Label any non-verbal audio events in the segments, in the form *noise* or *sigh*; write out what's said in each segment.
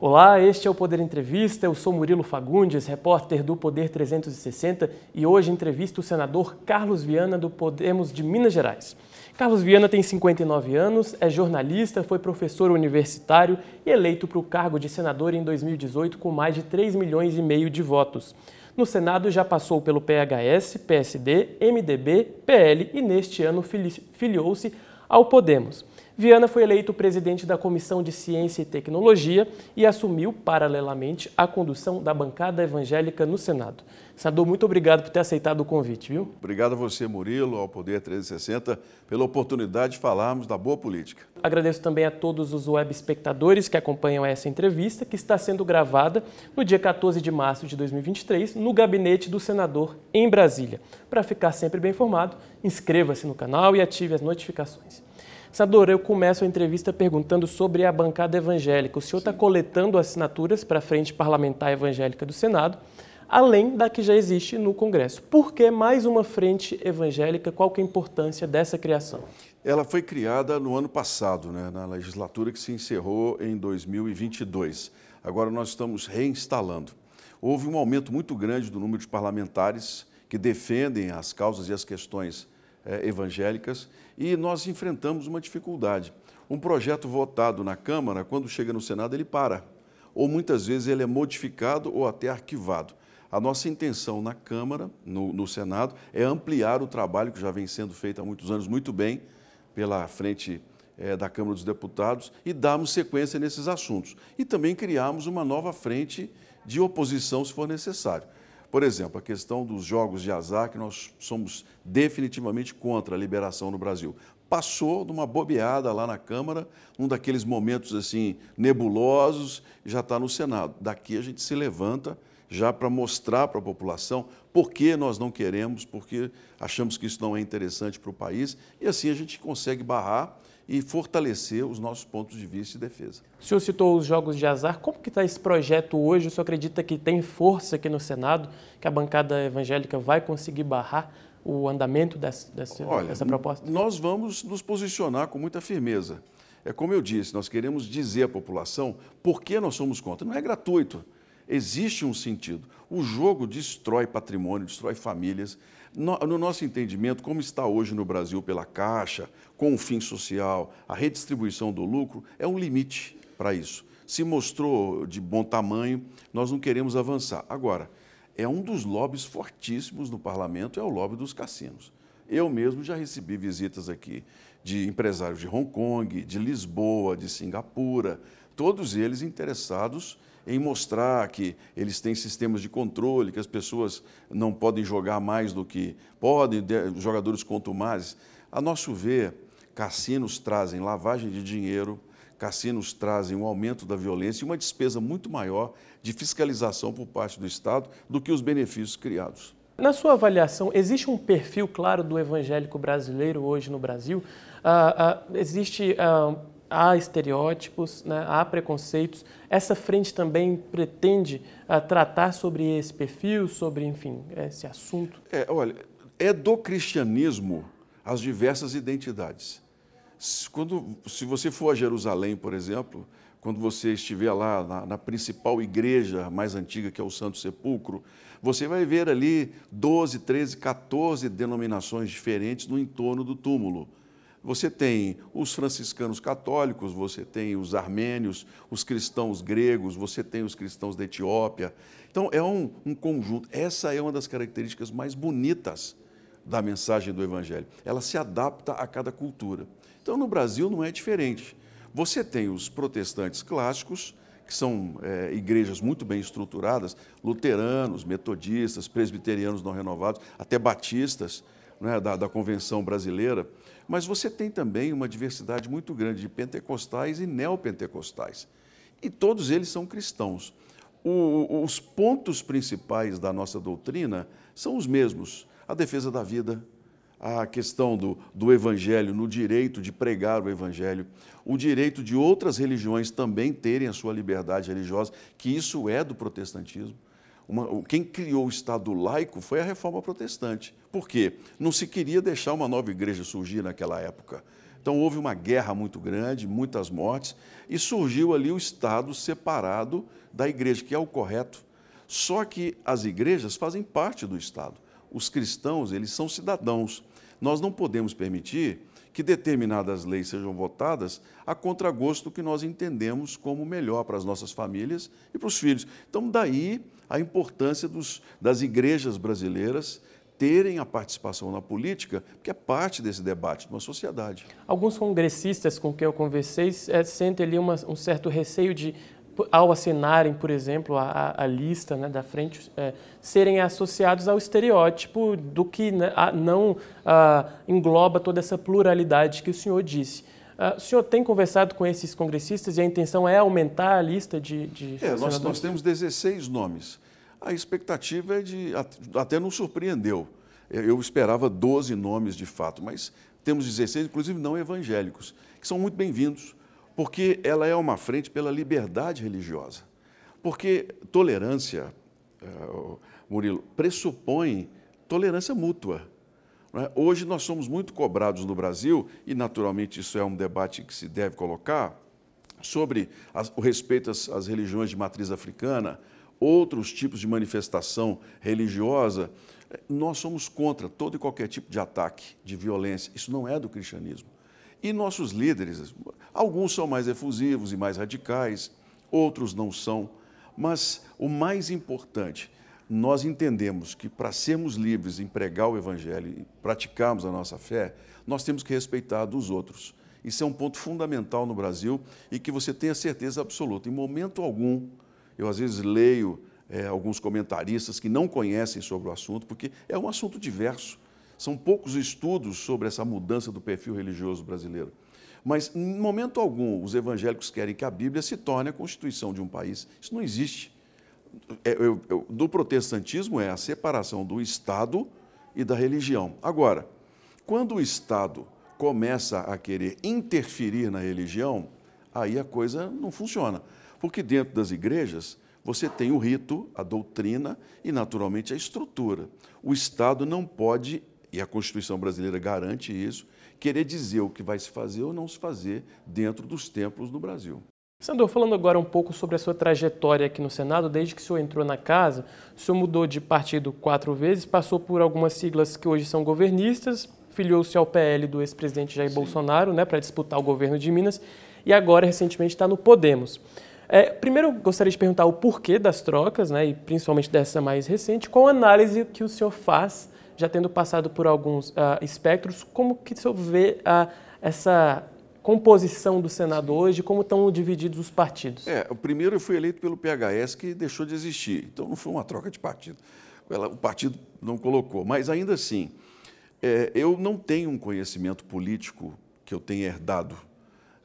Olá, este é o Poder Entrevista. Eu sou Murilo Fagundes, repórter do Poder 360 e hoje entrevisto o senador Carlos Viana do Podemos de Minas Gerais. Carlos Viana tem 59 anos, é jornalista, foi professor universitário e eleito para o cargo de senador em 2018 com mais de 3 milhões e meio de votos. No Senado já passou pelo PHS, PSD, MDB, PL e neste ano filiou-se ao Podemos. Viana foi eleito presidente da Comissão de Ciência e Tecnologia e assumiu, paralelamente, a condução da bancada evangélica no Senado. Senador, muito obrigado por ter aceitado o convite, viu? Obrigado a você, Murilo, ao Poder 360, pela oportunidade de falarmos da boa política. Agradeço também a todos os web espectadores que acompanham essa entrevista, que está sendo gravada no dia 14 de março de 2023, no gabinete do senador em Brasília. Para ficar sempre bem informado, inscreva-se no canal e ative as notificações. Senador, eu começo a entrevista perguntando sobre a bancada evangélica. O senhor está coletando assinaturas para a Frente Parlamentar Evangélica do Senado, além da que já existe no Congresso. Por que mais uma frente evangélica? Qual que é a importância dessa criação? Ela foi criada no ano passado, né, na legislatura que se encerrou em 2022. Agora nós estamos reinstalando. Houve um aumento muito grande do número de parlamentares que defendem as causas e as questões é, evangélicas e nós enfrentamos uma dificuldade. Um projeto votado na Câmara, quando chega no Senado, ele para. Ou muitas vezes ele é modificado ou até arquivado. A nossa intenção na Câmara, no, no Senado, é ampliar o trabalho que já vem sendo feito há muitos anos muito bem pela frente é, da Câmara dos Deputados e darmos sequência nesses assuntos. E também criarmos uma nova frente de oposição, se for necessário. Por exemplo, a questão dos jogos de azar, que nós somos definitivamente contra a liberação no Brasil. Passou de uma bobeada lá na Câmara, um daqueles momentos assim nebulosos, já está no Senado. Daqui a gente se levanta já para mostrar para a população por que nós não queremos, porque achamos que isso não é interessante para o país, e assim a gente consegue barrar e fortalecer os nossos pontos de vista e defesa. O senhor citou os jogos de azar. Como que está esse projeto hoje? O senhor acredita que tem força aqui no Senado, que a bancada evangélica vai conseguir barrar o andamento dessa, dessa, Olha, dessa proposta? Nós vamos nos posicionar com muita firmeza. É como eu disse, nós queremos dizer à população por que nós somos contra. Não é gratuito. Existe um sentido. O jogo destrói patrimônio, destrói famílias. No, no, nosso entendimento, como está hoje no Brasil pela Caixa, com o fim social, a redistribuição do lucro, é um limite para isso. Se mostrou de bom tamanho, nós não queremos avançar. Agora, é um dos lobbies fortíssimos no parlamento, é o lobby dos cassinos. Eu mesmo já recebi visitas aqui de empresários de Hong Kong, de Lisboa, de Singapura, todos eles interessados em mostrar que eles têm sistemas de controle, que as pessoas não podem jogar mais do que podem, jogadores contumazes. A nosso ver, cassinos trazem lavagem de dinheiro, cassinos trazem um aumento da violência e uma despesa muito maior de fiscalização por parte do Estado do que os benefícios criados. Na sua avaliação, existe um perfil claro do evangélico brasileiro hoje no Brasil? Uh, uh, existe uh, há estereótipos, né, há preconceitos. Essa frente também pretende uh, tratar sobre esse perfil, sobre, enfim, esse assunto? É, olha, é do cristianismo as diversas identidades. Quando, se você for a Jerusalém, por exemplo, quando você estiver lá na, na, principal igreja mais antiga, que é o Santo Sepulcro, você vai ver ali 12, 13, 14 denominações diferentes no entorno do túmulo. Você tem os franciscanos católicos, você tem os armênios, os cristãos gregos, você tem os cristãos da Etiópia. Então, é um, um conjunto. Essa é uma das características mais bonitas da mensagem do Evangelho. Ela se adapta a cada cultura. Então, no Brasil não é diferente. Você tem os protestantes clássicos, que são é, igrejas muito bem estruturadas, luteranos, metodistas, presbiterianos não renovados, até batistas né, da, da Convenção Brasileira. Mas você tem também uma diversidade muito grande de pentecostais e neopentecostais. E todos eles são cristãos. O, os pontos principais da nossa doutrina são os mesmos: a defesa da vida, a questão do, do evangelho, no direito de pregar o evangelho, o direito de outras religiões também terem a sua liberdade religiosa, que isso é do protestantismo. Uma, quem criou o Estado laico foi a reforma protestante. Por quê? Não se queria deixar uma nova igreja surgir naquela época. Então houve uma guerra muito grande, muitas mortes, e surgiu ali o Estado separado da igreja, que é o correto. Só que as igrejas fazem parte do Estado. Os cristãos, eles são cidadãos. Nós não podemos permitir que determinadas leis sejam votadas a contragosto que nós entendemos como melhor para as nossas famílias e para os filhos. Então, daí a importância dos, das igrejas brasileiras terem a participação na política, que é parte desse debate de uma sociedade. Alguns congressistas com quem eu conversei é, sentem ali uma, um certo receio de, ao assinarem, por exemplo, a, a lista né, da frente, é, serem associados ao estereótipo do que né, a, não a, engloba toda essa pluralidade que o senhor disse. O senhor tem conversado com esses congressistas e a intenção é aumentar a lista de, de é, nós, nós temos 16 nomes a expectativa é de. Até nos surpreendeu. Eu esperava 12 nomes de fato, mas temos 16, inclusive não evangélicos, que são muito bem-vindos, porque ela é uma frente pela liberdade religiosa. Porque tolerância, eh, Murilo, pressupõe tolerância mútua. É? Hoje nós somos muito cobrados no Brasil, e naturalmente isso é um debate que se deve colocar, sobre o respeito às, às religiões de matriz africana, outros tipos de manifestação religiosa, nós somos contra todo e qualquer tipo de ataque, de violência. Isso não é do cristianismo. E nossos líderes, alguns são mais efusivos e mais radicais, outros não são. Mas o mais importante, nós entendemos que para sermos livres em pregar o Evangelho e praticarmos a nossa fé, nós temos que respeitar dos outros. Isso é um ponto fundamental no Brasil e que você tenha certeza absoluta. Em momento algum, eu, às vezes, leio é, alguns comentaristas que não conhecem sobre o assunto, porque é um assunto diverso. São poucos estudos sobre essa mudança do perfil religioso brasileiro. Mas, em momento algum, os evangélicos querem que a Bíblia se torne a constituição de um país. Isso não existe. É, eu, eu, do protestantismo é a separação do Estado e da religião. Agora, quando o Estado começa a querer interferir na religião, aí a coisa não funciona. Porque dentro das igrejas você tem o rito, a doutrina e, naturalmente, a estrutura. O Estado não pode, e a Constituição brasileira garante isso, querer dizer o que vai se fazer ou não se fazer dentro dos templos no Brasil. Sandor, falando agora um pouco sobre a sua trajetória aqui no Senado, desde que o senhor entrou na casa, o senhor mudou de partido quatro vezes, passou por algumas siglas que hoje são governistas, filiou-se ao PL do ex-presidente Jair Sim. Bolsonaro, né, para disputar o governo de Minas, e agora, recentemente, está no Podemos. É, primeiro, gostaria de perguntar o porquê das trocas, né, e principalmente dessa mais recente, qual a análise que o senhor faz, já tendo passado por alguns uh, espectros, como que o senhor vê uh, essa composição do Senado hoje, como estão divididos os partidos? É, o primeiro eu fui eleito pelo PHS, que deixou de existir, então não foi uma troca de partido. O partido não colocou, mas ainda assim, é, eu não tenho um conhecimento político que eu tenha herdado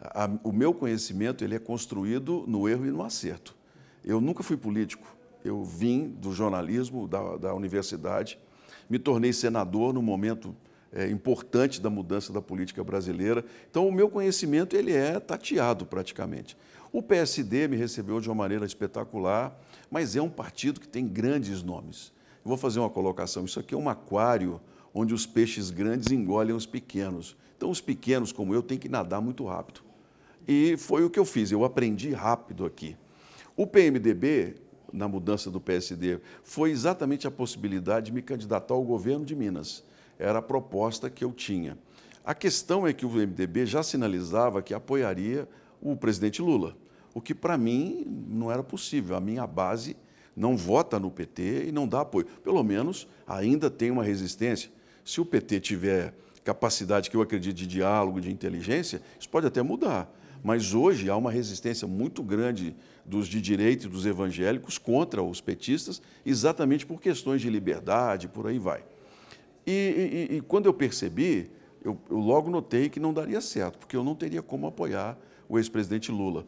a, o meu conhecimento ele é construído no erro e no acerto. Eu nunca fui político. Eu vim do jornalismo, da, da universidade, me tornei senador no momento é, importante da mudança da política brasileira. Então, o meu conhecimento ele é tateado praticamente. O PSD me recebeu de uma maneira espetacular, mas é um partido que tem grandes nomes. Eu vou fazer uma colocação. Isso aqui é um aquário onde os peixes grandes engolem os pequenos. Então, os pequenos, como eu, têm que nadar muito rápido. E foi o que eu fiz, eu aprendi rápido aqui. O PMDB, na mudança do PSD, foi exatamente a possibilidade de me candidatar ao governo de Minas. Era a proposta que eu tinha. A questão é que o MDB já sinalizava que apoiaria o presidente Lula, o que para mim não era possível. A minha base não vota no PT e não dá apoio. Pelo menos ainda tem uma resistência. Se o PT tiver capacidade que eu acredito de diálogo, de inteligência, isso pode até mudar. Mas hoje há uma resistência muito grande dos de direita e dos evangélicos contra os petistas, exatamente por questões de liberdade, por aí vai. E, e, e quando eu percebi, eu, eu logo notei que não daria certo, porque eu não teria como apoiar o ex-presidente Lula.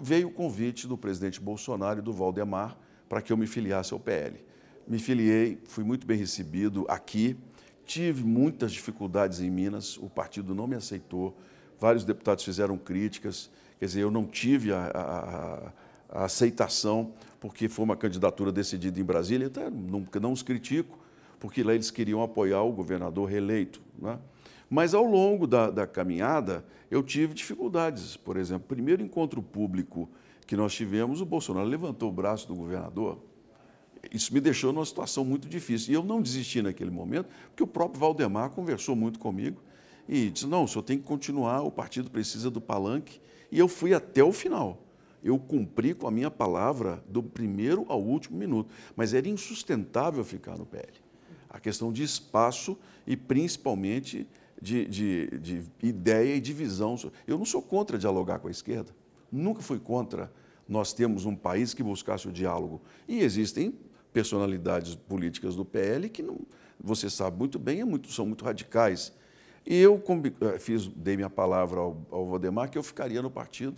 Veio o convite do presidente Bolsonaro e do Valdemar para que eu me filiasse ao PL. Me filiei, fui muito bem recebido aqui, tive muitas dificuldades em Minas, o partido não me aceitou, vários deputados fizeram críticas, quer dizer, eu não tive a, a, a aceitação, porque foi uma candidatura decidida em Brasília, até não, não os critico, porque lá eles queriam apoiar o governador reeleito. Né? Mas ao longo da, da caminhada, eu tive dificuldades. Por exemplo, primeiro encontro público que nós tivemos, o Bolsonaro levantou o braço do governador. Isso me deixou numa situação muito difícil. E eu não desisti naquele momento, porque o próprio Valdemar conversou muito comigo e disse: não, o senhor tem que continuar, o partido precisa do palanque. E eu fui até o final. Eu cumpri com a minha palavra do primeiro ao último minuto. Mas era insustentável ficar no PL. A questão de espaço e principalmente de, de, de ideia e de visão. Eu não sou contra dialogar com a esquerda. Nunca fui contra nós temos um país que buscasse o diálogo. E existem personalidades políticas do PL que não, você sabe muito bem, é muito, são muito radicais. E eu eh, fiz, dei minha palavra ao, ao Valdemar que eu ficaria no partido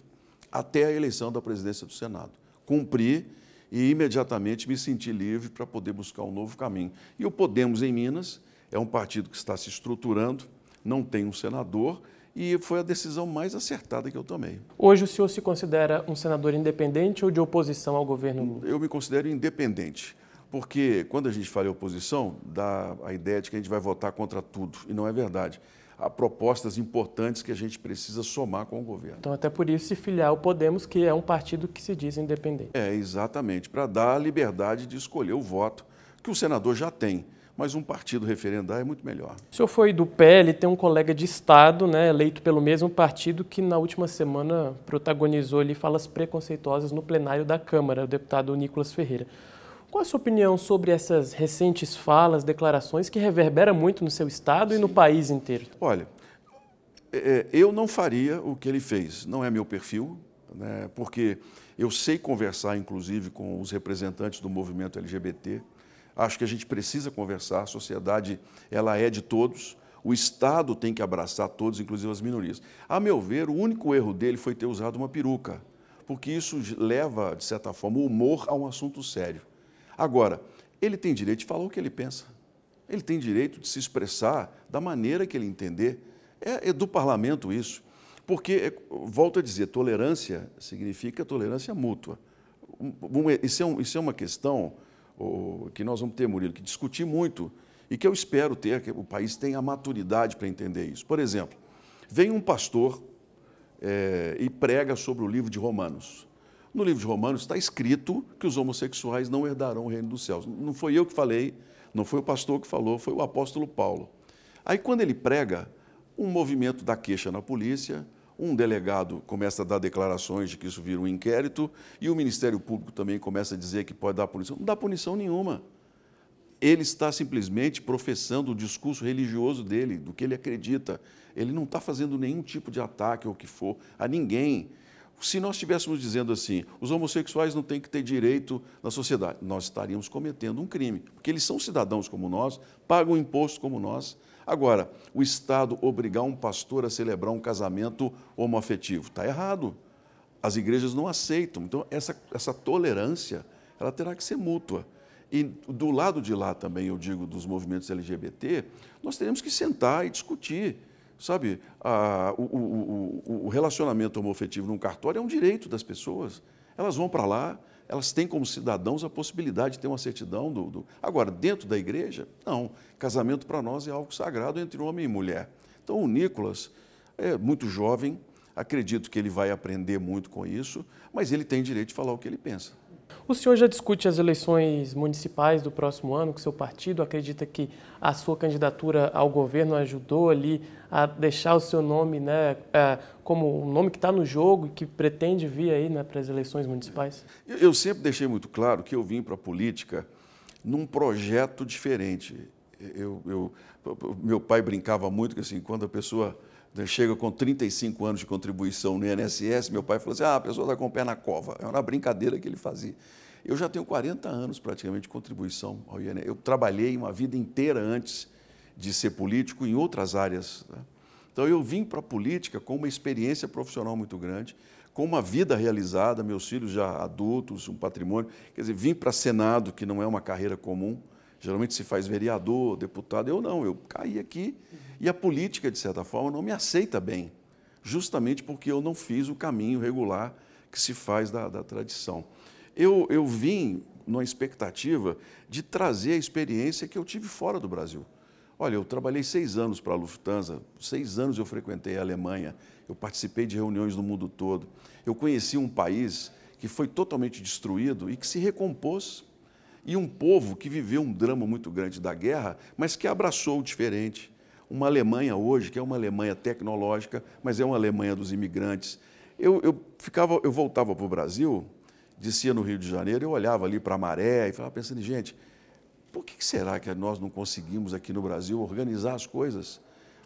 até a eleição da presidência do Senado. Cumpri e imediatamente me senti livre para poder buscar um novo caminho. E o Podemos em Minas é um partido que está se estruturando, não tem um senador e foi a decisão mais acertada que eu tomei. Hoje o senhor se considera um senador independente ou de oposição ao governo Lula? Eu me considero independente, porque quando a gente fala em oposição, dá a ideia de que a gente vai votar contra tudo, e não é verdade. Há propostas importantes que a gente precisa somar com o governo. Então, até por isso, se filiar ao Podemos, que é um partido que se diz independente. É, exatamente, para dar a liberdade de escolher o voto que o senador já tem mas um partido referendar é muito melhor. O senhor foi do PL, tem um colega de Estado, né, eleito pelo mesmo partido, que na última semana protagonizou ali falas preconceituosas no plenário da Câmara, o deputado Nicolas Ferreira. Qual a sua opinião sobre essas recentes falas, declarações que reverberam muito no seu Estado Sim. e no país inteiro? Olha, é, é, eu não faria o que ele fez, não é meu perfil, né, porque eu sei conversar, inclusive, com os representantes do movimento LGBT, Acho que a gente precisa conversar, a sociedade ela é de todos, o Estado tem que abraçar todos, inclusive as minorias. A meu ver, o único erro dele foi ter usado uma peruca, porque isso leva, de certa forma, o humor a um assunto sério. Agora, ele tem direito de falar o que ele pensa. Ele tem direito de se expressar da maneira que ele entender. É, é do parlamento isso. Porque, é, volto a dizer, tolerância significa tolerância mútua. Um, um, isso, é um, isso é uma questão que nós vamos ter, Murilo, que discutir muito e que eu espero ter, que o país tenha a maturidade para entender isso. Por exemplo, vem um pastor é, e prega sobre o livro de Romanos. No livro de Romanos está escrito que os homossexuais não herdarão o reino dos céus. Não foi eu que falei, não foi o pastor que falou, foi o apóstolo Paulo. Aí, quando ele prega, um movimento da queixa na polícia, um delegado começa a dar declarações de que isso vira um inquérito e o Ministério Público também começa a dizer que pode dar punição. Não dá punição nenhuma. Ele está simplesmente professando o discurso religioso dele, do que ele acredita. Ele não está fazendo nenhum tipo de ataque ou o que for a ninguém. Se nós estivéssemos dizendo assim, os homossexuais não têm que ter direito na sociedade, nós estaríamos cometendo um crime, porque eles são cidadãos como nós, pagam imposto como nós, Agora, o Estado obrigar um pastor a celebrar um casamento homoafetivo, está errado. As igrejas não aceitam. Então, essa, essa tolerância, ela terá que ser mútua. E do lado de lá também, eu digo, dos movimentos LGBT, nós teremos que sentar e discutir. Sabe, a, o, o, o relacionamento homoafetivo num cartório é um direito das pessoas. Elas vão para lá, elas têm como cidadãos a possibilidade de ter uma certidão do. do... Agora, dentro da igreja, não. Casamento para nós é algo sagrado entre homem e mulher. Então, o Nicolas é muito jovem, acredito que ele vai aprender muito com isso, mas ele tem direito de falar o que ele pensa. O senhor já discute as eleições municipais do próximo ano com seu partido? Acredita que a sua candidatura ao governo ajudou ali a deixar o seu nome né, é, como um nome que está no jogo e que pretende vir aí né, para as eleições municipais? Eu sempre deixei muito claro que eu vim para a política num projeto diferente. Eu, eu, meu pai brincava muito que assim, quando a pessoa chega com 35 anos de contribuição no INSS, meu pai falou assim: ah, a pessoa está com o pé na cova. É uma brincadeira que ele fazia. Eu já tenho 40 anos praticamente de contribuição ao INSS. Eu trabalhei uma vida inteira antes de ser político em outras áreas. Né? Então eu vim para a política com uma experiência profissional muito grande, com uma vida realizada, meus filhos já adultos, um patrimônio. Quer dizer, vim para Senado, que não é uma carreira comum. Geralmente se faz vereador, deputado. Eu não, eu caí aqui e a política, de certa forma, não me aceita bem, justamente porque eu não fiz o caminho regular que se faz da, da tradição. Eu, eu vim numa expectativa de trazer a experiência que eu tive fora do Brasil. Olha, eu trabalhei seis anos para a Lufthansa, seis anos eu frequentei a Alemanha, eu participei de reuniões no mundo todo. Eu conheci um país que foi totalmente destruído e que se recompôs. E um povo que viveu um drama muito grande da guerra, mas que abraçou o diferente. Uma Alemanha hoje, que é uma Alemanha tecnológica, mas é uma Alemanha dos imigrantes. Eu, eu, ficava, eu voltava para o Brasil, descia no Rio de Janeiro, eu olhava ali para a maré e falava pensando, gente, por que será que nós não conseguimos aqui no Brasil organizar as coisas?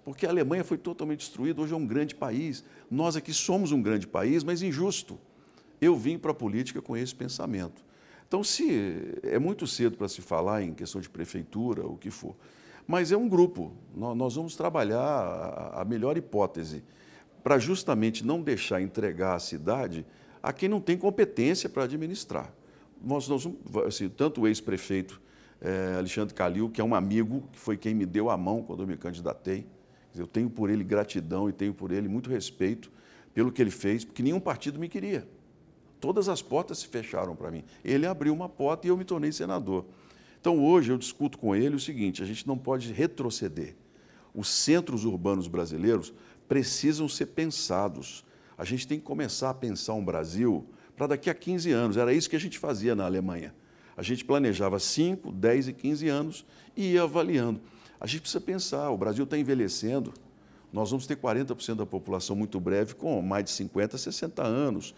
Porque a Alemanha foi totalmente destruída, hoje é um grande país. Nós aqui somos um grande país, mas injusto. Eu vim para a política com esse pensamento. Então, se é muito cedo para se falar em questão de prefeitura, o que for, mas é um grupo. Nós vamos trabalhar a melhor hipótese para justamente não deixar entregar a cidade a quem não tem competência para administrar. Nós, nós assim, tanto o ex-prefeito é, Alexandre Calil, que é um amigo, que foi quem me deu a mão quando eu me candidatei. Eu tenho por ele gratidão e tenho por ele muito respeito pelo que ele fez, porque nenhum partido me queria. Todas as portas se fecharam para mim. Ele abriu uma porta e eu me tornei senador. Então hoje eu discuto com ele o seguinte: a gente não pode retroceder. Os centros urbanos brasileiros precisam ser pensados. A gente tem que começar a pensar um Brasil para daqui a 15 anos. Era isso que a gente fazia na Alemanha. A gente planejava 5, 10 e 15 anos e ia avaliando. A gente precisa pensar, o Brasil está envelhecendo, nós vamos ter 40% da população muito breve com mais de 50, 60 anos.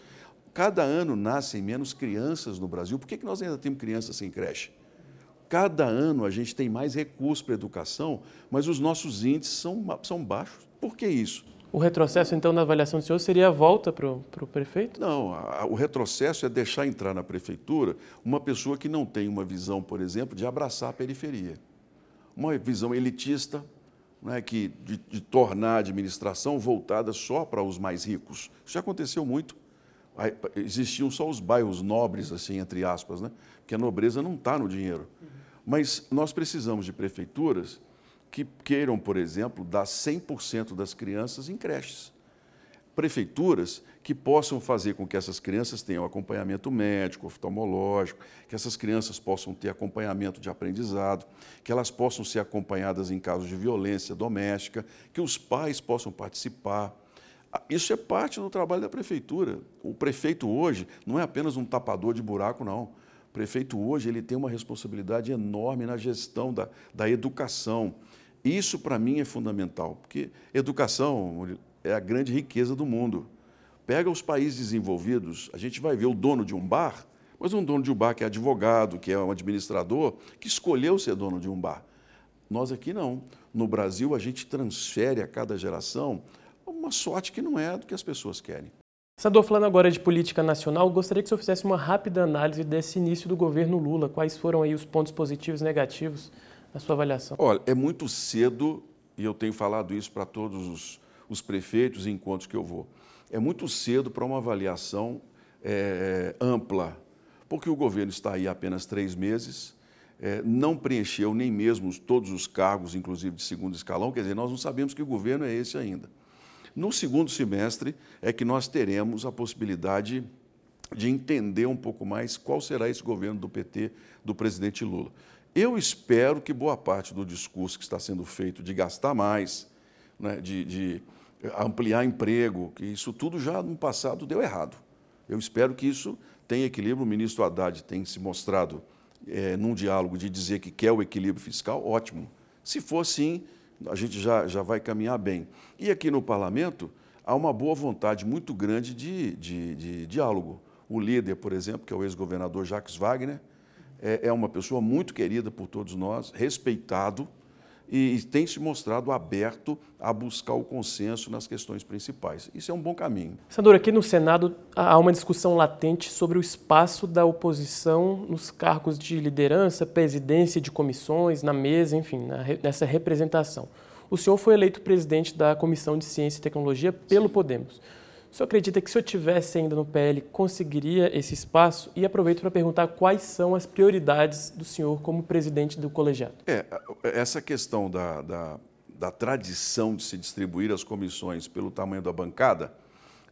Cada ano nascem menos crianças no Brasil. Por que, que nós ainda temos crianças sem creche? Cada ano a gente tem mais recursos para a educação, mas os nossos índices são, são baixos. Por que isso? O retrocesso, então, na avaliação do senhor seria a volta para o, para o prefeito? Não, a, o retrocesso é deixar entrar na prefeitura uma pessoa que não tem uma visão, por exemplo, de abraçar a periferia. Uma visão elitista, né, que, de, de tornar a administração voltada só para os mais ricos. Isso já aconteceu muito. Existiam só os bairros nobres, assim, entre aspas, né? porque a nobreza não está no dinheiro. Mas nós precisamos de prefeituras que queiram, por exemplo, dar 100% das crianças em creches. Prefeituras que possam fazer com que essas crianças tenham acompanhamento médico, oftalmológico, que essas crianças possam ter acompanhamento de aprendizado, que elas possam ser acompanhadas em casos de violência doméstica, que os pais possam participar. Isso é parte do trabalho da prefeitura. O prefeito hoje não é apenas um tapador de buraco, não. O prefeito hoje ele tem uma responsabilidade enorme na gestão da, da educação, isso, para mim, é fundamental, porque educação é a grande riqueza do mundo. Pega os países desenvolvidos, a gente vai ver o dono de um bar, mas um dono de um bar que é advogado, que é um administrador, que escolheu ser dono de um bar. Nós aqui não. No Brasil, a gente transfere a cada geração uma sorte que não é do que as pessoas querem. Senador, falando agora de política nacional, gostaria que o senhor fizesse uma rápida análise desse início do governo Lula. Quais foram aí os pontos positivos e negativos a sua avaliação? Olha, é muito cedo, e eu tenho falado isso para todos os, os prefeitos e encontros que eu vou, é muito cedo para uma avaliação é, ampla, porque o governo está aí há apenas três meses, é, não preencheu nem mesmo todos os cargos, inclusive de segundo escalão, quer dizer, nós não sabemos que governo é esse ainda. No segundo semestre é que nós teremos a possibilidade de entender um pouco mais qual será esse governo do PT, do presidente Lula. Eu espero que boa parte do discurso que está sendo feito de gastar mais, né, de, de ampliar emprego, que isso tudo já no passado deu errado. Eu espero que isso tenha equilíbrio. O ministro Haddad tem se mostrado é, num diálogo de dizer que quer o equilíbrio fiscal, ótimo. Se for assim, a gente já, já vai caminhar bem. E aqui no parlamento há uma boa vontade muito grande de, de, de diálogo. O líder, por exemplo, que é o ex-governador Jacques Wagner, é, é uma pessoa muito querida por todos nós, respeitado e tem se mostrado aberto a buscar o consenso nas questões principais. Isso é um bom caminho. Senador, aqui no Senado há uma discussão latente sobre o espaço da oposição nos cargos de liderança, presidência de comissões, na mesa, enfim, nessa representação. O senhor foi eleito presidente da Comissão de Ciência e Tecnologia pelo Podemos. O senhor acredita que se eu tivesse ainda no PL, conseguiria esse espaço? E aproveito para perguntar quais são as prioridades do senhor como presidente do colegiado. É, essa questão da, da, da tradição de se distribuir as comissões pelo tamanho da bancada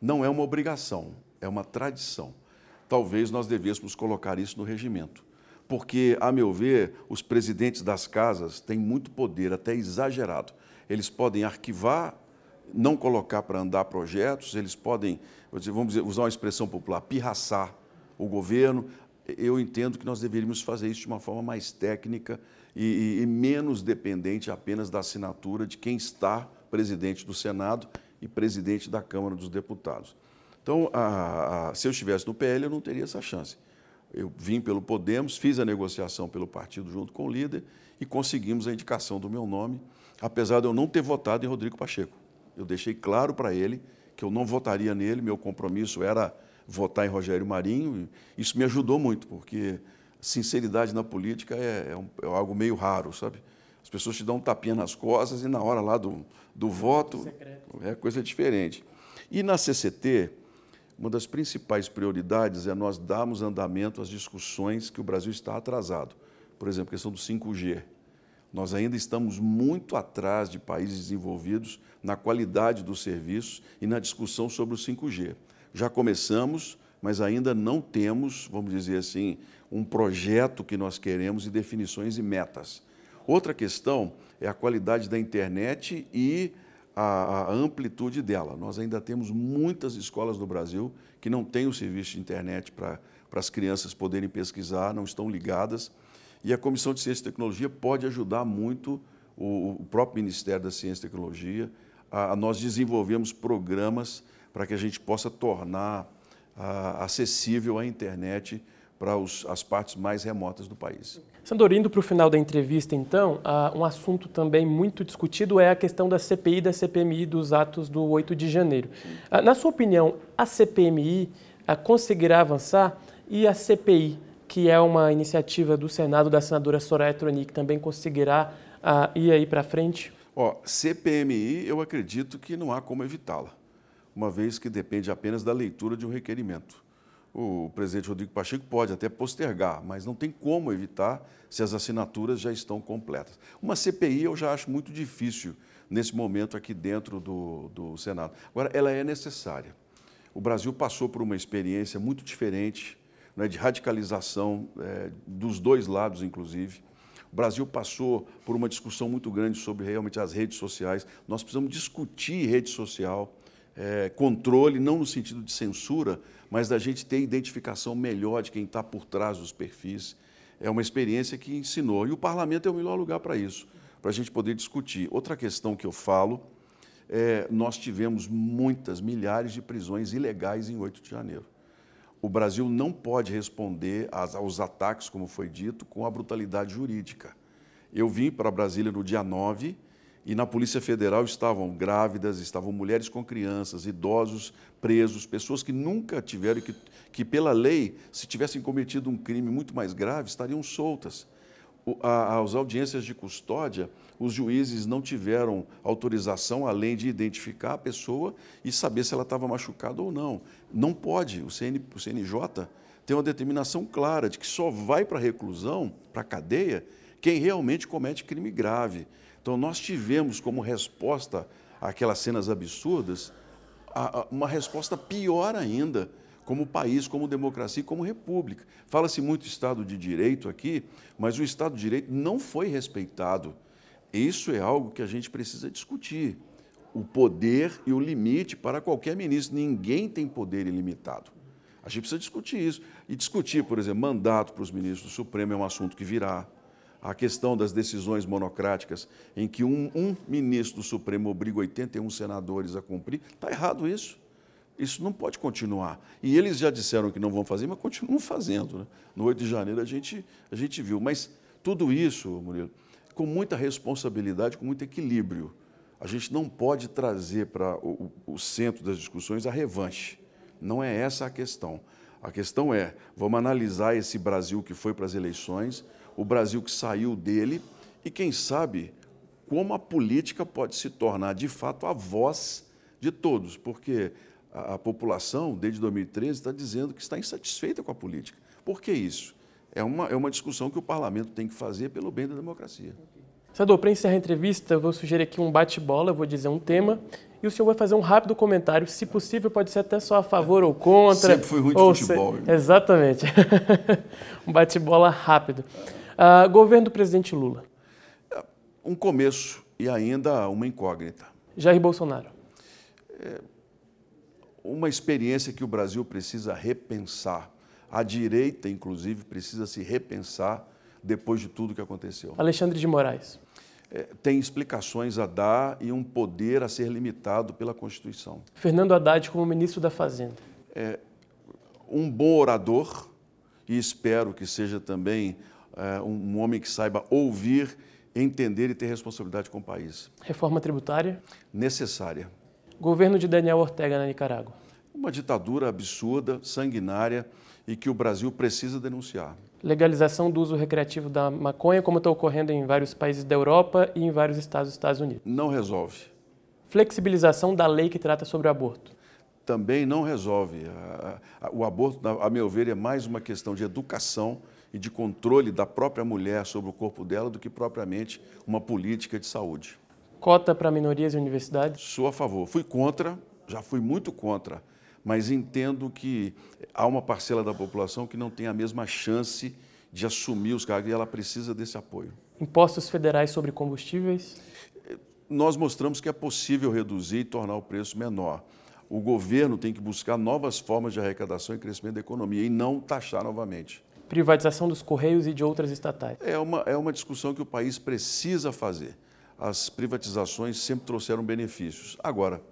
não é uma obrigação, é uma tradição. Talvez nós devêssemos colocar isso no regimento. porque, a meu ver, os presidentes das casas têm muito poder, até exagerado. Eles podem arquivar, não colocar para andar projetos, eles podem, vamos usar uma expressão popular, pirraçar o governo. Eu entendo que nós deveríamos fazer isso de uma forma mais técnica e, e menos dependente apenas da assinatura de quem está presidente do Senado e presidente da Câmara dos Deputados. Então, a, a, se eu estivesse no PL, eu não teria essa chance. Eu vim pelo Podemos, fiz a negociação pelo partido junto com o líder e conseguimos a indicação do meu nome, apesar de eu não ter votado em Rodrigo Pacheco. Eu deixei claro para ele que eu não votaria nele, meu compromisso era votar em Rogério Marinho. E isso me ajudou muito, porque sinceridade na política é, é, um, é, algo meio raro, sabe? As pessoas te dão um tapinha nas costas e na hora lá do, do voto é coisa diferente. E na CCT, uma das principais prioridades é nós darmos andamento às discussões que o Brasil está atrasado. Por exemplo, a questão do 5G. Nós ainda estamos muito atrás de países desenvolvidos na qualidade dos serviços e na discussão sobre o 5G. Já começamos, mas ainda não temos, vamos dizer assim, um projeto que nós queremos e definições e metas. Outra questão é a qualidade da internet e a, a, amplitude dela. Nós ainda temos muitas escolas no Brasil que não têm o serviço de internet para as crianças poderem pesquisar, não estão ligadas. E a Comissão de Ciência e Tecnologia pode ajudar muito o, o próprio Ministério da Ciência e Tecnologia a, a nós desenvolvemos programas para que a gente possa tornar acessível a internet para os, as partes mais remotas do país. Sandor, indo para o final da entrevista, então, uh, um assunto também muito discutido é a questão da CPI da CPMI dos atos do 8 de janeiro. Uh, na sua opinião, a CPMI uh, conseguirá avançar e a CPI, que é uma iniciativa do Senado da senadora Soraya Tronic, também conseguirá ir aí para frente? Ó, CPMI, eu acredito que não há como evitá-la, uma vez que depende apenas da leitura de um requerimento o presidente Rodrigo Pacheco pode até postergar, mas não tem como evitar se as assinaturas já estão completas. Uma CPI eu já acho muito difícil nesse momento aqui dentro do, do Senado. Agora, ela é necessária. O Brasil passou por uma experiência muito diferente, né, de radicalização é, dos dois lados, inclusive. O Brasil passou por uma discussão muito grande sobre realmente as redes sociais. Nós precisamos discutir rede social é, controle, não no sentido de censura, mas da gente ter identificação melhor de quem está por trás dos perfis. É uma experiência que ensinou. E o parlamento é o melhor lugar para isso, para a gente poder discutir. Outra questão que eu falo é, nós tivemos muitas, milhares de prisões ilegais em 8 de janeiro. O Brasil não pode responder aos ataques, como foi dito, com a brutalidade jurídica. Eu vim para Brasília no dia 9 e na Polícia Federal estavam grávidas, estavam mulheres com crianças, idosos presos, pessoas que nunca tiveram, que, que pela lei, se tivessem cometido um crime muito mais grave, estariam soltas. As audiências de custódia, os juízes não tiveram autorização além de identificar a pessoa e saber se ela estava machucada ou não. Não pode, o, CN, o CNJ tem uma determinação clara de que só vai para a reclusão, para a cadeia, quem realmente comete crime grave. Então, nós tivemos como resposta àquelas cenas absurdas uma resposta pior ainda, como país, como democracia como república. Fala-se muito Estado de Direito aqui, mas o Estado de Direito não foi respeitado. Isso é algo que a gente precisa discutir. O poder e o limite para qualquer ministro. Ninguém tem poder ilimitado. A gente precisa discutir isso. E discutir, por exemplo, mandato para os ministros do Supremo é um assunto que virá a questão das decisões monocráticas, em que um, um ministro do Supremo obriga 81 senadores a cumprir, está errado isso. Isso não pode continuar. E eles já disseram que não vão fazer, mas continuam fazendo. Né? No 8 de janeiro a gente, a gente viu. Mas tudo isso, Murilo, com muita responsabilidade, com muito equilíbrio. A gente não pode trazer para o, o centro das discussões a revanche. Não é essa a questão. A questão é, vamos analisar esse Brasil que foi para as eleições, o Brasil que saiu dele e, quem sabe, como a política pode se tornar de fato a voz de todos, porque a, a população, desde 2013, está dizendo que está insatisfeita com a política. Por que isso? É uma, é uma discussão que o parlamento tem que fazer pelo bem da democracia. Senador, para encerrar a entrevista, eu vou sugerir aqui um bate-bola, vou dizer um tema e o senhor vai fazer um rápido comentário, se possível pode ser até só a favor ou contra. Sempre fui ruim de futebol. Se... Exatamente. *laughs* um bate-bola rápido. Uh, governo do presidente Lula. Um começo e ainda uma incógnita. Jair Bolsonaro. É uma experiência que o Brasil precisa repensar. A direita, inclusive, precisa se repensar depois de tudo que aconteceu. Alexandre de Moraes. É, tem explicações a dar e um poder a ser limitado pela Constituição. Fernando Haddad como ministro da Fazenda. É, um bom orador e espero que seja também é, um homem que saiba ouvir, entender e ter responsabilidade com o país. Reforma tributária? Necessária. Governo de Daniel Ortega na Nicarágua. Uma ditadura absurda, sanguinária e que o Brasil precisa denunciar. Legalização do uso recreativo da maconha, como está ocorrendo em vários países da Europa e em vários estados dos Estados Unidos. Não resolve. Flexibilização da lei que trata sobre o aborto. Também não resolve. O aborto, a meu ver, é mais uma questão de educação e de controle da própria mulher sobre o corpo dela do que propriamente uma política de saúde. Cota para minorias e universidades? Sou a favor. Fui contra, já fui muito contra, mas entendo que há uma parcela da população que não tem a mesma chance de assumir os cargos e ela precisa desse apoio. Impostos federais sobre combustíveis? Nós mostramos que é possível reduzir e tornar o preço menor. O governo tem que buscar novas formas de arrecadação e crescimento da economia e não taxar novamente. Privatização dos Correios e de outras estatais? É uma, é uma discussão que o país precisa fazer as privatizações sempre trouxeram benefícios. Agora,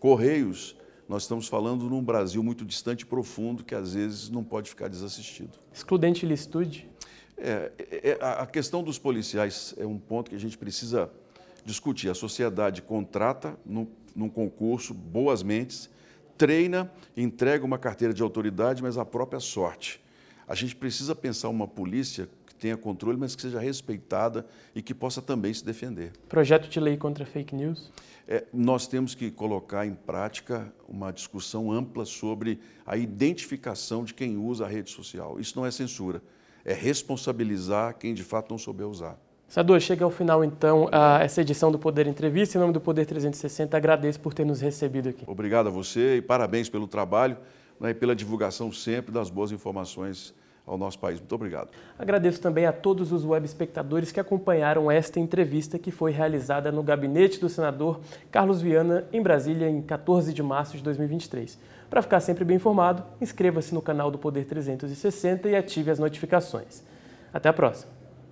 Correios, nós estamos falando num Brasil muito distante e profundo que às vezes não pode ficar desassistido. Excludente licitude? É, é, é a questão dos policiais é um ponto que a gente precisa discutir. A sociedade contrata no, num concurso boas mentes, treina, entrega uma carteira de autoridade, mas a própria sorte. A gente precisa pensar uma polícia tenha controle, mas que seja respeitada e que possa também se defender. Projeto de lei contra fake news? É, nós temos que colocar em prática uma discussão ampla sobre a identificação de quem usa a rede social. Isso não é censura, é responsabilizar quem de fato não souber usar. Sador, chega ao final então a essa edição do Poder Entrevista. Em nome do Poder 360, agradeço por ter nos recebido aqui. Obrigado a você e parabéns pelo trabalho né, e pela divulgação sempre das boas informações ao nosso país. Muito obrigado. Agradeço também a todos os web espectadores que acompanharam esta entrevista que foi realizada no gabinete do senador Carlos Viana, em Brasília, em 14 de março de 2023. Para ficar sempre bem informado, inscreva-se no canal do Poder 360 e ative as notificações. Até a próxima!